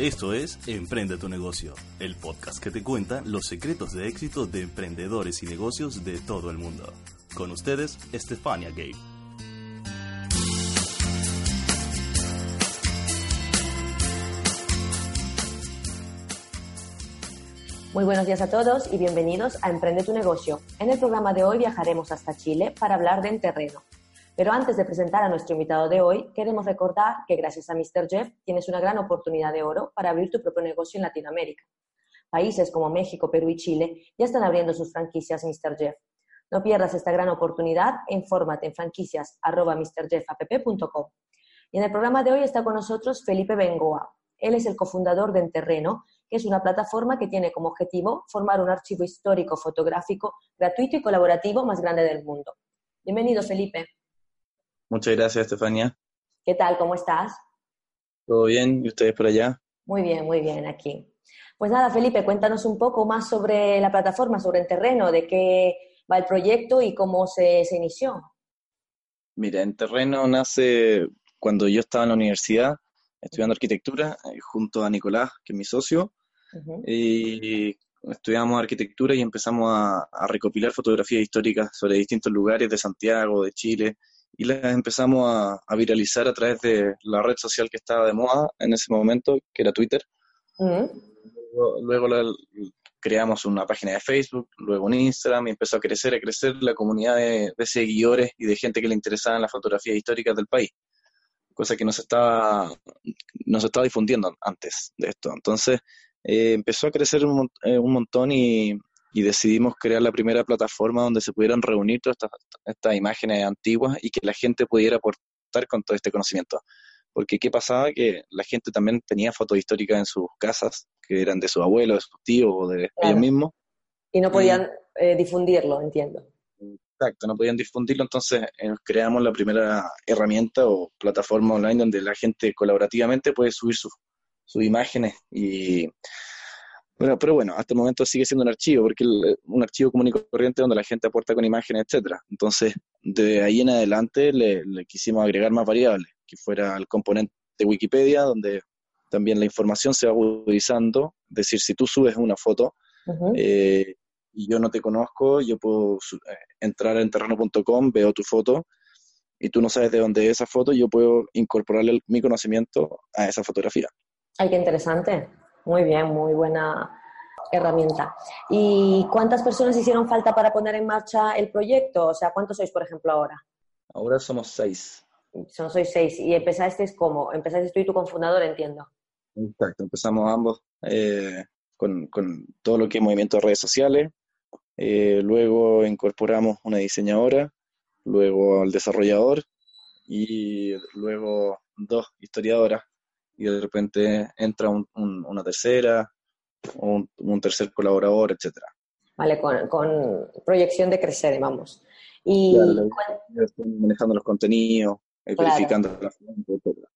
Esto es Emprende tu negocio, el podcast que te cuenta los secretos de éxito de emprendedores y negocios de todo el mundo. Con ustedes, Estefania Gay. Muy buenos días a todos y bienvenidos a Emprende tu negocio. En el programa de hoy viajaremos hasta Chile para hablar de Enterreno. Pero antes de presentar a nuestro invitado de hoy, queremos recordar que gracias a Mr. Jeff tienes una gran oportunidad de oro para abrir tu propio negocio en Latinoamérica. Países como México, Perú y Chile ya están abriendo sus franquicias Mr. Jeff. No pierdas esta gran oportunidad e infórmate en franquicias.mrjeffapp.com. Y en el programa de hoy está con nosotros Felipe Bengoa. Él es el cofundador de Enterreno que es una plataforma que tiene como objetivo formar un archivo histórico fotográfico gratuito y colaborativo más grande del mundo. Bienvenido, Felipe. Muchas gracias, Estefania. ¿Qué tal? ¿Cómo estás? ¿Todo bien? ¿Y ustedes por allá? Muy bien, muy bien, aquí. Pues nada, Felipe, cuéntanos un poco más sobre la plataforma, sobre el terreno, de qué va el proyecto y cómo se, se inició. Mira, en terreno nace cuando yo estaba en la universidad estudiando arquitectura eh, junto a Nicolás, que es mi socio, y estudiamos arquitectura y empezamos a, recopilar fotografías históricas sobre distintos lugares de Santiago, de Chile, y las empezamos a, viralizar a través de la red social que estaba de moda en ese momento, que era Twitter. Luego, creamos una página de Facebook, luego un Instagram y empezó a crecer, a crecer la comunidad de, de seguidores y de gente que le interesaban las fotografías históricas del país cosa que no se estaba, no se estaba difundiendo antes de esto. Entonces, eh, empezó a crecer un, eh, montón y, decidimos crear la primera plataforma donde se pudieran reunir todas estas, imágenes antiguas y que la gente pudiera aportar con todo este conocimiento. Porque ¿qué pasaba? Que la gente también tenía fotos históricas en sus casas, que eran de sus abuelos, de sus tíos o de ellos mismos. Y no podían eh, difundirlo, entiendo. Exacto, no podían difundirlo, entonces creamos la primera herramienta o plataforma online donde la gente colaborativamente puede subir sus imágenes y bueno, pero bueno, hasta el momento sigue siendo un archivo, porque un archivo común y corriente donde la gente aporta con imágenes, etcétera. Entonces, de ahí en adelante le, quisimos agregar más variables, que fuera el componente de Wikipedia, donde también la información se va agudizando, es decir, si tú subes una foto, eh, y yo no te conozco, yo puedo eh, entrar en terreno.com, veo tu foto y tú no sabes de dónde es esa foto, yo puedo incorporarle mi conocimiento a esa fotografía. Ay, qué interesante. Muy bien, muy buena herramienta. ¿Y cuántas personas hicieron falta para poner en marcha el proyecto? O sea, ¿cuántos sois, por ejemplo, ahora? Ahora somos seis. Son, sois seis. ¿Y empezaste cómo? Empezaste tú y tu cofundador, entiendo. Exacto, empezamos ambos eh, con, con, todo lo que es movimiento de redes sociales, eh, luego incorporamos una diseñadora, luego al desarrollador y luego dos historiadoras y de repente entra una tercera, un, un, tercer colaborador, etcétera. Vale, con, con, proyección de crecer, vamos. Y manejando los contenidos, verificando la fuente, etcétera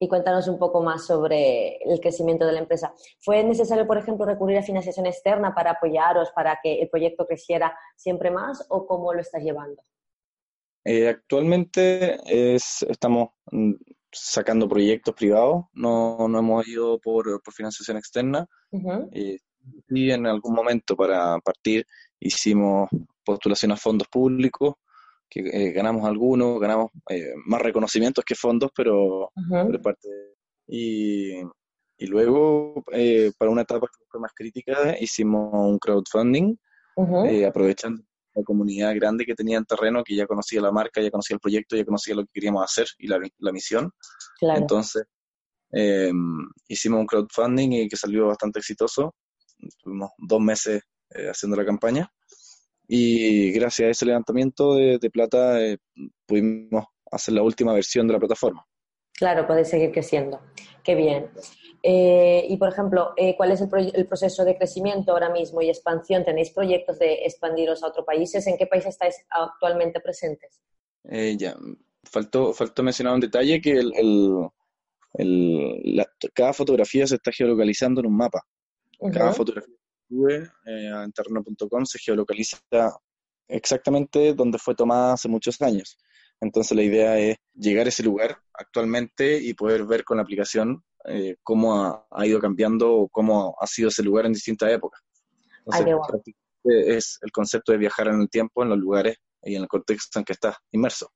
y cuéntanos un poco más sobre el crecimiento de la empresa. ¿Fue necesario, por ejemplo, recurrir a financiación externa para apoyaros, para que el proyecto creciera siempre más o cómo lo estás llevando? Eh, actualmente es, estamos mm, sacando proyectos privados, no, no hemos ido por, por financiación externa. Eh, y en algún momento para partir hicimos postulación a fondos públicos que eh, ganamos algunos, ganamos eh, más reconocimientos que fondos, pero, parte y, y, luego, eh, para una etapa que fue más crítica, hicimos un crowdfunding, aprovechando comunidad grande que tenía en terreno, que ya conocía la marca, ya conocía el proyecto, ya conocía lo que queríamos hacer y la, la misión. Entonces, hicimos un crowdfunding y que salió bastante exitoso. Estuvimos dos meses haciendo la campaña y gracias a ese levantamiento de, plata eh, pudimos hacer la última versión de la plataforma. Claro, puede seguir creciendo. Qué bien. Eh, y, por ejemplo, eh, ¿cuál es el, proceso de crecimiento ahora mismo y expansión? ¿Tenéis proyectos de expandiros a otros países? ¿En qué país estáis actualmente presentes? ya, faltó, faltó mencionar un detalle que el, cada fotografía se está geolocalizando en un mapa. Cada fotografía sube eh, a interno.com se geolocaliza exactamente donde fue tomada hace muchos años. Entonces la idea es llegar a ese lugar actualmente y poder ver con la aplicación eh, cómo ha, ido cambiando o cómo ha sido ese lugar en distintas épocas. Entonces, es el concepto de viajar en el tiempo, en los lugares y en el contexto en que estás inmerso.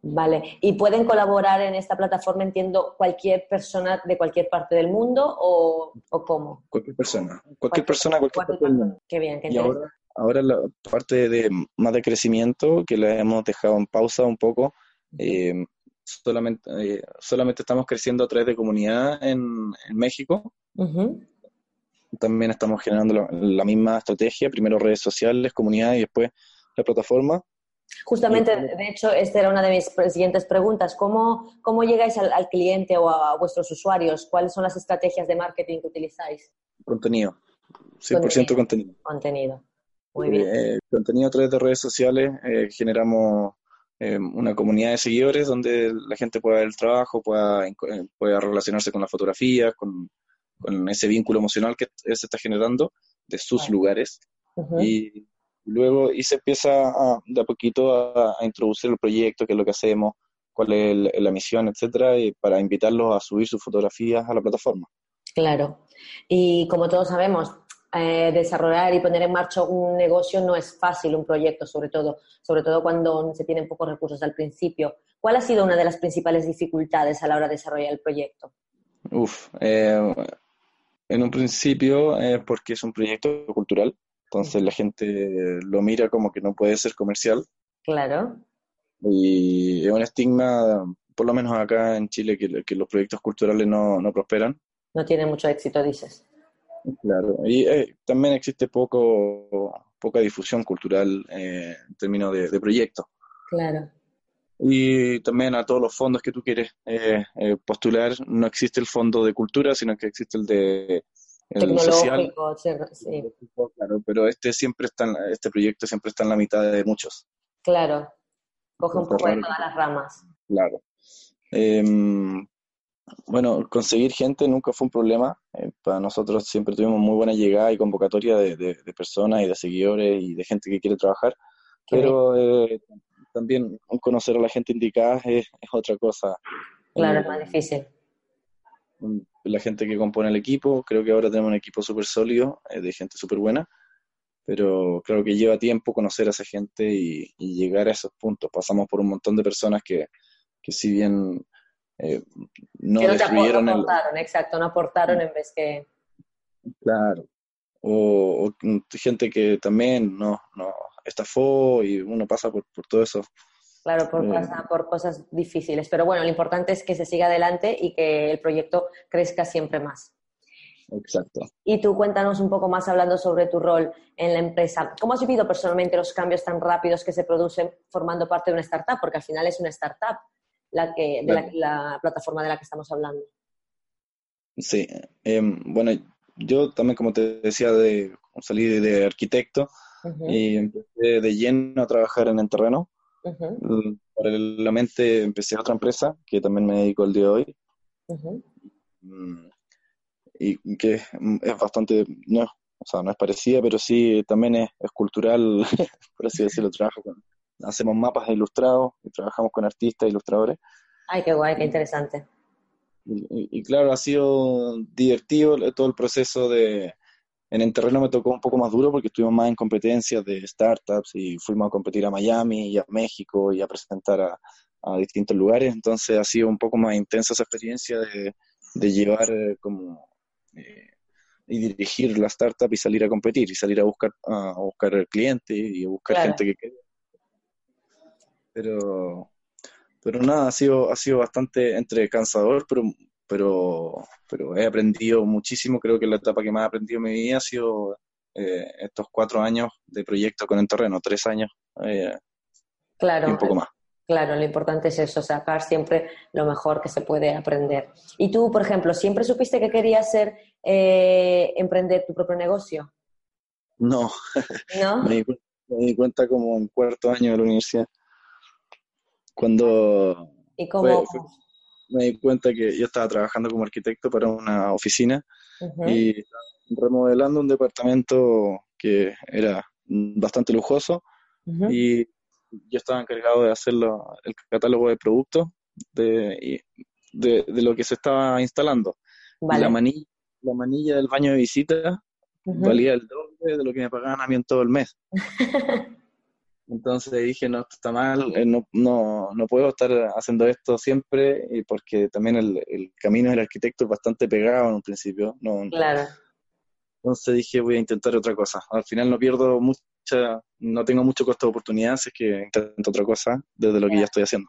Vale, ¿y pueden colaborar en esta plataforma, entiendo, cualquier persona de cualquier parte del mundo o, cómo? Cualquier persona, cualquier, persona, cualquier, parte del mundo. Qué bien, qué y ahora, ahora la parte de más de crecimiento, que la hemos dejado en pausa un poco, eh, solamente, eh, solamente estamos creciendo a través de comunidad en, México. También estamos generando la, misma estrategia, primero redes sociales, comunidad y después la plataforma. Justamente, de hecho, esta era una de mis siguientes preguntas. ¿Cómo, cómo llegáis al, cliente o a, vuestros usuarios? ¿Cuáles son las estrategias de marketing que utilizáis? Contenido, 100% contenido. Contenido, muy bien. Eh, contenido a través de redes sociales, eh, generamos eh, una comunidad de seguidores donde la gente pueda ver el trabajo, pueda, pueda relacionarse con la fotografía, con, con, ese vínculo emocional que se está generando de sus lugares. Y luego y se empieza a, de a poquito a, introducir el proyecto, qué es lo que hacemos, cuál es la misión, etcétera, y para invitarlos a subir sus fotografías a la plataforma. Claro. Y como todos sabemos, eh, desarrollar y poner en marcha un negocio no es fácil, un proyecto sobre todo, sobre todo cuando se tienen pocos recursos al principio. ¿Cuál ha sido una de las principales dificultades a la hora de desarrollar el proyecto? Uf, eh, en un principio es porque es un proyecto cultural, entonces la gente lo mira como que no puede ser comercial. Claro. Y es un estigma, por lo menos acá en Chile, que, que los proyectos culturales no, no prosperan. No tienen mucho éxito, dices. Claro, y eh, también existe poco, poca difusión cultural eh, en términos de, proyectos. Claro. Y también a todos los fondos que tú quieres eh, postular, no existe el fondo de cultura, sino que existe el de el social. Sí. Claro, pero este siempre está, este proyecto siempre está en la mitad de muchos. Claro, coge un poco de todas las ramas. Claro. Em, bueno, conseguir gente nunca fue un problema. Eh, para nosotros siempre tuvimos muy buena llegada y convocatoria de, personas y de seguidores y de gente que quiere trabajar. pero eh, también conocer a la gente indicada es, otra cosa. Claro, es más difícil. Mm, la gente que compone el equipo, creo que ahora tenemos un equipo súper sólido, eh, de gente súper buena, pero creo que lleva tiempo conocer a esa gente y, llegar a esos puntos. Pasamos por un montón de personas que, que si bien eh, no, que no aportaron, exacto, no aportaron en vez que... Claro, o, gente que también no, no estafó y uno pasa por, por todo eso. Claro, por, eh. por cosas difíciles, pero bueno, lo importante es que se siga adelante y que el proyecto crezca siempre más. Exacto. Y tú cuéntanos un poco más hablando sobre tu rol en la empresa. ¿Cómo has vivido personalmente los cambios tan rápidos que se producen formando parte de una startup? Porque al final es una startup la que, de la, plataforma de la que estamos hablando. Sí, em, bueno, yo también, como te decía, de, salí de arquitecto y empecé de lleno a trabajar en el terreno. Paralelamente empecé otra empresa que también me dedico el día de hoy. Mm, y que es bastante, no, o sea, no es parecida, pero sí también es, es cultural, por así decirlo, trabajo con, hacemos mapas ilustrados y trabajamos con artistas, e ilustradores. Ay, qué guay, qué interesante. Y, claro, ha sido divertido todo el proceso de... En el terreno me tocó un poco más duro porque estuvimos más en competencias de startups y fuimos a competir a Miami y a México y a presentar a, distintos lugares. Entonces ha sido un poco más intensa esa experiencia de, llevar eh, como... Eh, y dirigir la startup y salir a competir y salir a buscar a buscar el cliente y a buscar gente que pero, pero nada, ha sido, ha sido bastante entre cansador, pero, pero, pero he aprendido muchísimo. Creo que la etapa que más he aprendido en mi vida ha sido eh, estos cuatro años de proyecto con el terreno, tres años eh, claro, y un poco más. Claro, lo importante es eso, sacar siempre lo mejor que se puede aprender. Y tú, por ejemplo, ¿siempre supiste que querías ser, eh, emprender tu propio negocio? No, ¿No? me, di, cuenta como en cuarto año de la universidad. Cuando me di cuenta que yo estaba trabajando como arquitecto para una oficina y remodelando un departamento que era bastante lujoso y yo estaba encargado de hacer el catálogo de productos de, de, lo que se estaba instalando. La, manilla, la manilla del baño de visita valía el doble de lo que me pagaban a mí en todo el mes. Entonces dije, no, esto está mal, eh, no, no, no puedo estar haciendo esto siempre, porque también el, el camino del arquitecto es bastante pegado en un principio. No, claro. Entonces dije, voy a intentar otra cosa. Al final no pierdo mucha, no tengo mucho costo de oportunidad, así que intento otra cosa desde lo que ya estoy haciendo.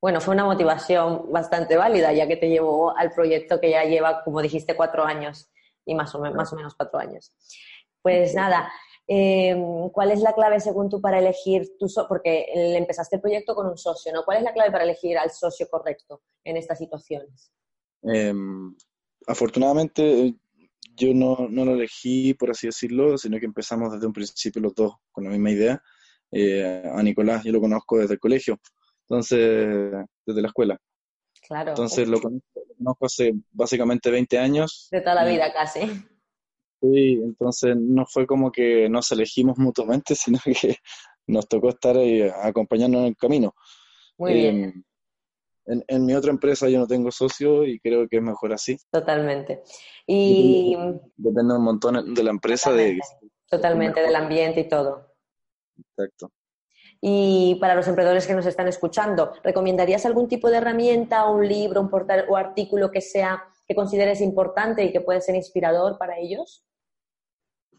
Bueno, fue una motivación bastante válida, ya que te llevó al proyecto que ya lleva, como dijiste, cuatro años y más o, más o menos cuatro años. Pues nada, Em, ¿Cuál es la clave según tú para elegir tu socio? Porque empezaste el proyecto con un socio, ¿no? ¿Cuál es la clave para elegir al socio correcto en estas situaciones? Em, afortunadamente yo no, no, lo elegí, por así decirlo, sino que empezamos desde un principio los dos con la misma idea. Eh, a Nicolás yo lo conozco desde el colegio, entonces, desde la escuela. Claro. Entonces lo conozco, hace básicamente 20 años. De toda la vida casi. Sí, entonces no fue como que nos elegimos mutuamente, sino que nos tocó estar ahí acompañando en el camino. Muy bien. Em, en, mi otra empresa yo no tengo socio y creo que es mejor así. Totalmente. Y depende un montón de la empresa. Totalmente, de, totalmente del ambiente y todo. Exacto. Y para los emprendedores que nos están escuchando, ¿recomendarías algún tipo de herramienta, un libro, un portal o artículo que sea que consideres importante y que puede ser inspirador para ellos?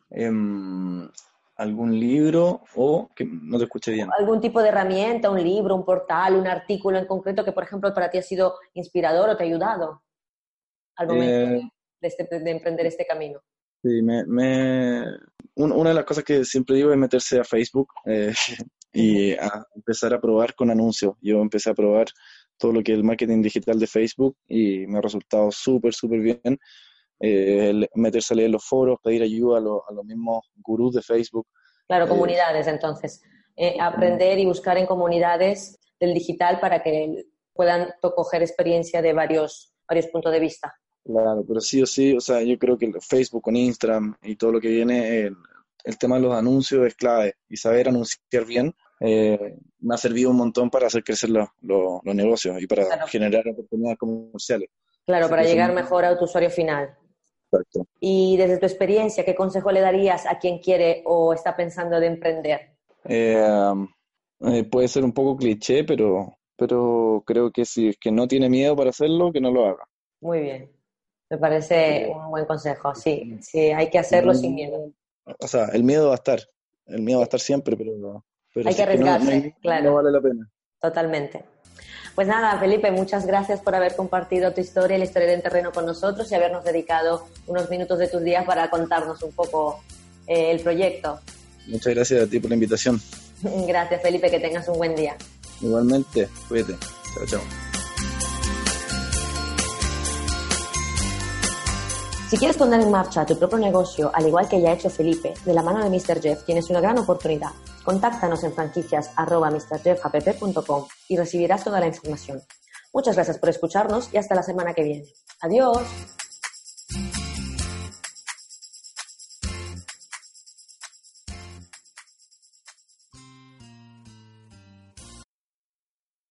Em, ¿Algún libro o que no te escuché bien? ¿Algún tipo de herramienta, un libro, un portal, un artículo en concreto que, por ejemplo, para ti ha sido inspirador o te ha ayudado al momento eh, de, este, de, emprender este camino? Sí, me, me, una de las cosas que siempre digo es meterse a Facebook eh, y a empezar a probar con anuncios. Yo empecé a probar todo lo que es el marketing digital de Facebook y me ha resultado súper, súper bien. Eh, meterse a leer los foros, pedir ayuda a, los mismos gurús de Facebook. Claro, eh, comunidades entonces. Eh, aprender y buscar en comunidades del digital para que puedan coger experiencia de varios, varios puntos de vista. Claro, pero sí o sí, o sea, yo creo que Facebook con Instagram y todo lo que viene, el, el tema de los anuncios es clave y saber anunciar bien eh, me ha servido un montón para hacer crecer los, negocios y para generar oportunidades comerciales. Claro, para llegar mejor a tu usuario final. Exacto. Y desde tu experiencia, ¿qué consejo le darías a quien quiere o está pensando de emprender? Eh, eh, puede ser un poco cliché, pero, pero creo que si es que no tiene miedo para hacerlo, que no lo haga. Muy bien. Me parece un buen consejo. Sí, sí, hay que hacerlo sin miedo. O sea, el miedo va a estar. El miedo va a estar siempre, pero hay que arriesgarse, claro. No vale la pena. Totalmente. Pues nada, Felipe, muchas gracias por haber compartido tu historia y la historia de terreno con nosotros y habernos dedicado unos minutos de tus días para contarnos un poco eh, el proyecto. Muchas gracias a ti por la invitación. Gracias, Felipe, que tengas un buen día. Igualmente, cuídate. Chao, chao. Si quieres poner en marcha tu propio negocio, al igual que ya ha hecho Felipe, de la mano de Mr. Jeff, tienes una gran oportunidad. Contáctanos en franquicias y recibirás toda la información. Muchas gracias por escucharnos y hasta la semana que viene. Adiós.